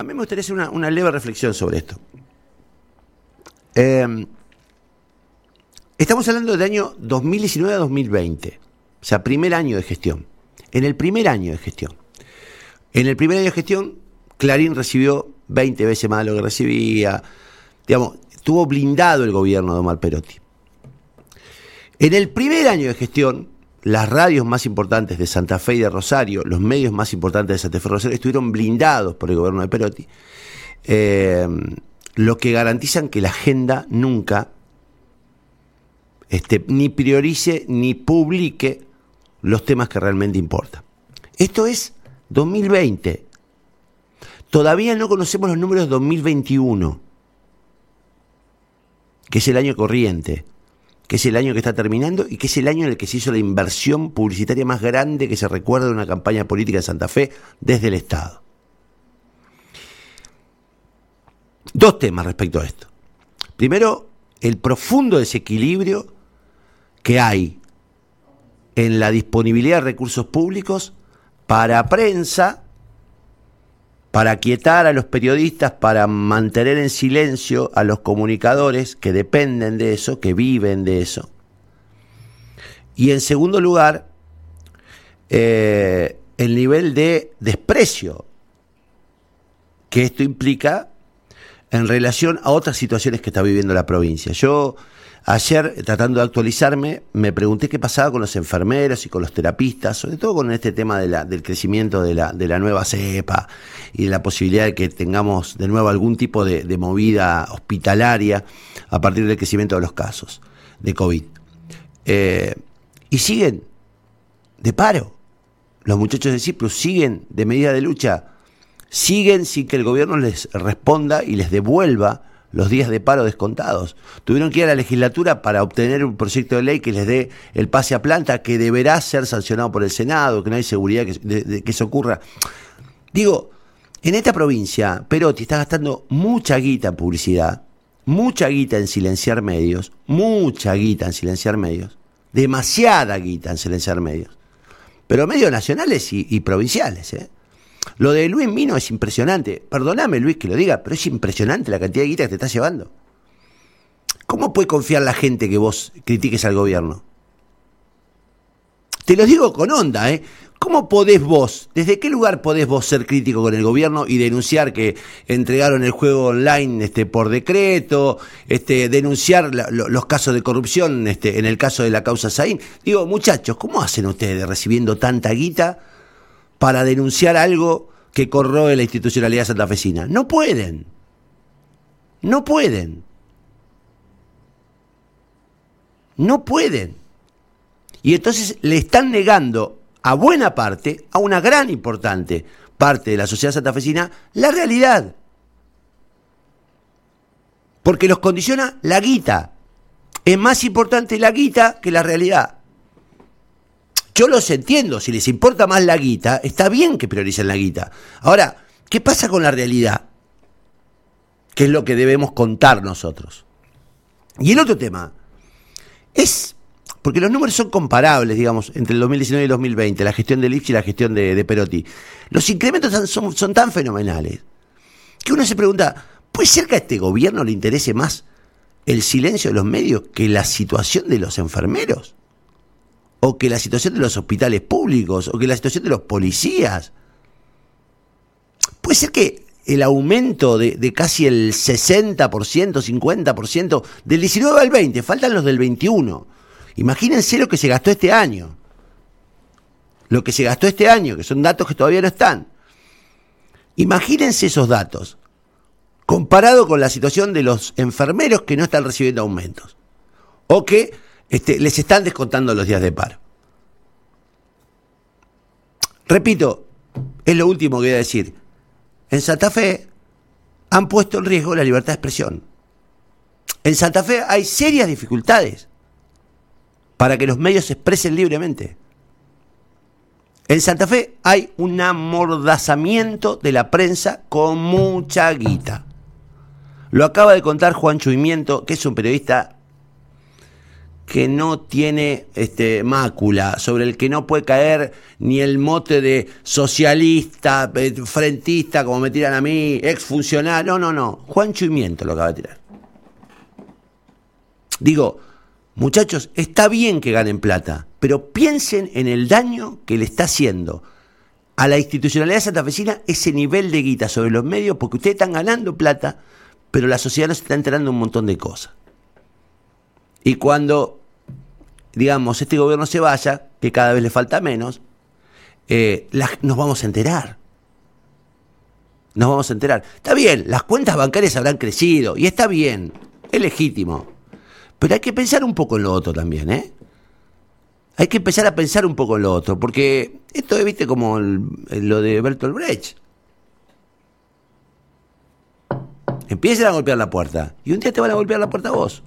a mí me gustaría hacer una, leve reflexión sobre esto. Em, estamos hablando del año 2019 a 2020, o sea, primer año de gestión. En el primer año de gestión. En el primer año de gestión, Clarín recibió 20 veces más de lo que recibía. Digamos, tuvo blindado el gobierno de Omar Perotti. En el primer año de gestión, las radios más importantes de Santa Fe y de Rosario, los medios más importantes de Santa Fe y Rosario, estuvieron blindados por el gobierno de Perotti, eh, lo que garantizan que la agenda nunca este, ni priorice ni publique los temas que realmente importan. Esto es 2020. Todavía no conocemos los números de 2021, que es el año corriente que es el año que está terminando y que es el año en el que se hizo la inversión publicitaria más grande que se recuerda de una campaña política de Santa Fe desde el Estado. Dos temas respecto a esto. Primero, el profundo desequilibrio que hay en la disponibilidad de recursos públicos para prensa para quietar a los periodistas, para mantener en silencio a los comunicadores que dependen de eso, que viven de eso. Y en segundo lugar, eh, el nivel de desprecio que esto implica en relación a otras situaciones que está viviendo la provincia. Yo Ayer, tratando de actualizarme, me pregunté qué pasaba con los enfermeros y con los terapistas, sobre todo con este tema del crecimiento de la, de la nueva cepa y la posibilidad de que tengamos de nuevo algún tipo de, movida hospitalaria a partir del crecimiento de los casos de COVID. Eh, y siguen de paro. Los muchachos de Ciprus siguen de medida de lucha, siguen sin que el gobierno les responda y les devuelva los días de paro descontados. Tuvieron que ir a la legislatura para obtener un proyecto de ley que les dé el pase a planta, que deberá ser sancionado por el Senado, que no hay seguridad que, de, que eso ocurra. Digo, en esta provincia, Perotti está gastando mucha guita en publicidad, mucha guita en silenciar medios, mucha guita en silenciar medios, demasiada guita en silenciar medios, pero medios nacionales y, y provinciales, ¿eh? Lo de Luis Mino es impresionante. Perdóname, Luis, que lo diga, pero es impresionante la cantidad de guita que te estás llevando. ¿Cómo puede confiar la gente que vos critiques al gobierno? Te lo digo con onda, ¿eh? ¿Cómo podés vos, desde qué lugar podés vos ser crítico con el gobierno y denunciar que entregaron el juego online este, por decreto, este, denunciar los casos de corrupción este, en el caso de la causa Saín? Digo, muchachos, ¿cómo hacen ustedes recibiendo tanta guita para denunciar algo que corroe la institucionalidad santafesina. No pueden. No pueden. No pueden. Y entonces le están negando a buena parte, a una gran importante parte de la sociedad santafesina, la realidad. Porque los condiciona la guita. Es más importante la guita que la realidad. Yo los entiendo, si les importa más la guita, está bien que prioricen la guita. Ahora, ¿qué pasa con la realidad? ¿Qué es lo que debemos contar nosotros? Y el otro tema es, porque los números son comparables, digamos, entre el 2019 y el 2020, la gestión de Lipsch y la gestión de, Perotti. Los incrementos son, son tan fenomenales que uno se pregunta, ¿puede ser que a este gobierno le interese más el silencio de los medios que la situación de los enfermeros? O que la situación de los hospitales públicos, o que la situación de los policías. Puede ser que el aumento de, casi el 60%, 50% del 19 al 20, faltan los del 21. Imagínense lo que se gastó este año. Lo que se gastó este año, que son datos que todavía no están. Imagínense esos datos, comparado con la situación de los enfermeros que no están recibiendo aumentos. O que este, les están descontando los días de paro. Repito, es lo último que voy a decir. En Santa Fe han puesto en riesgo la libertad de expresión. En Santa Fe hay serias dificultades para que los medios se expresen libremente. En Santa Fe hay un amordazamiento de la prensa con mucha guita. Lo acaba de contar Juan Chuimiento, que es un periodista que no tiene este, mácula, sobre el que no puede caer ni el mote de socialista, eh, frentista, como me tiran a mí, exfuncionario. No, no, no. Juancho y Miento lo acaba de tirar. Digo, muchachos, está bien que ganen plata, pero piensen en el daño que le está haciendo a la institucionalidad santafesina ese nivel de guita sobre los medios, porque ustedes están ganando plata, pero la sociedad no se está enterando un montón de cosas. Y cuando digamos, este gobierno se vaya, que cada vez le falta menos, eh, nos vamos a enterar. Nos vamos a enterar. Está bien, las cuentas bancarias habrán crecido y está bien, es legítimo. Pero hay que pensar un poco en lo otro también, ¿eh? Hay que empezar a pensar un poco en lo otro, porque esto es, viste, como lo de Bertolt Brecht. Empiecen a golpear la puerta y un día te van a golpear la puerta a vos.